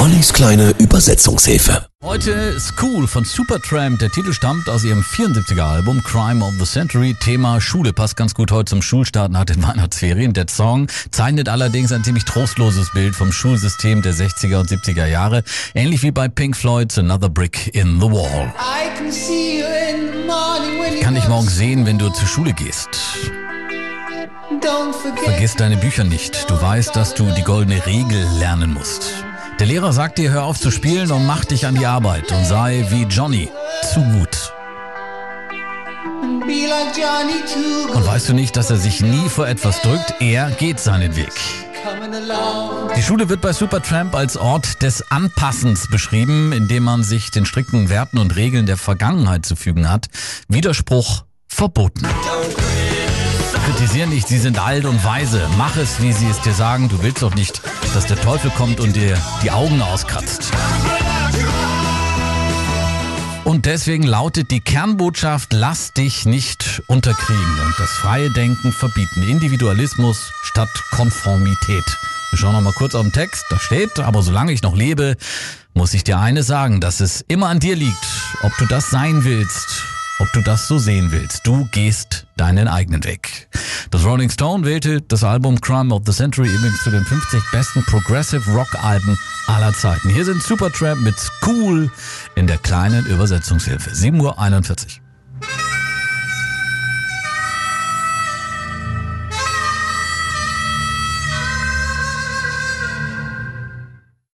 Ollis kleine Übersetzungshilfe. Heute School von Supertramp. Der Titel stammt aus ihrem 74er Album Crime of the Century. Thema Schule passt ganz gut heute zum Schulstart nach den Weihnachtsferien. Der Song zeichnet allerdings ein ziemlich trostloses Bild vom Schulsystem der 60er und 70er Jahre. Ähnlich wie bei Pink Floyd's Another Brick in the Wall. Ich kann dich morgen sehen, wenn du zur Schule gehst. Vergiss deine Bücher nicht. Du weißt, dass du die goldene Regel lernen musst. Der Lehrer sagt dir, hör auf zu spielen und mach dich an die Arbeit und sei wie Johnny, zu gut. Und weißt du nicht, dass er sich nie vor etwas drückt? Er geht seinen Weg. Die Schule wird bei Supertramp als Ort des Anpassens beschrieben, in dem man sich den strikten Werten und Regeln der Vergangenheit zu fügen hat. Widerspruch verboten. Kritisier nicht, sie sind alt und weise. Mach es, wie sie es dir sagen. Du willst doch nicht, dass der Teufel kommt und dir die Augen auskratzt. Und deswegen lautet die Kernbotschaft, lass dich nicht unterkriegen und das freie Denken verbieten. Individualismus statt Konformität. Wir schauen noch mal kurz auf den Text. Da steht, aber solange ich noch lebe, muss ich dir eines sagen, dass es immer an dir liegt, ob du das sein willst ob du das so sehen willst. Du gehst deinen eigenen Weg. Das Rolling Stone wählte das Album Crime of the Century übrigens zu den 50 besten Progressive Rock Alben aller Zeiten. Hier sind Supertramp mit School in der kleinen Übersetzungshilfe. 7.41 Uhr.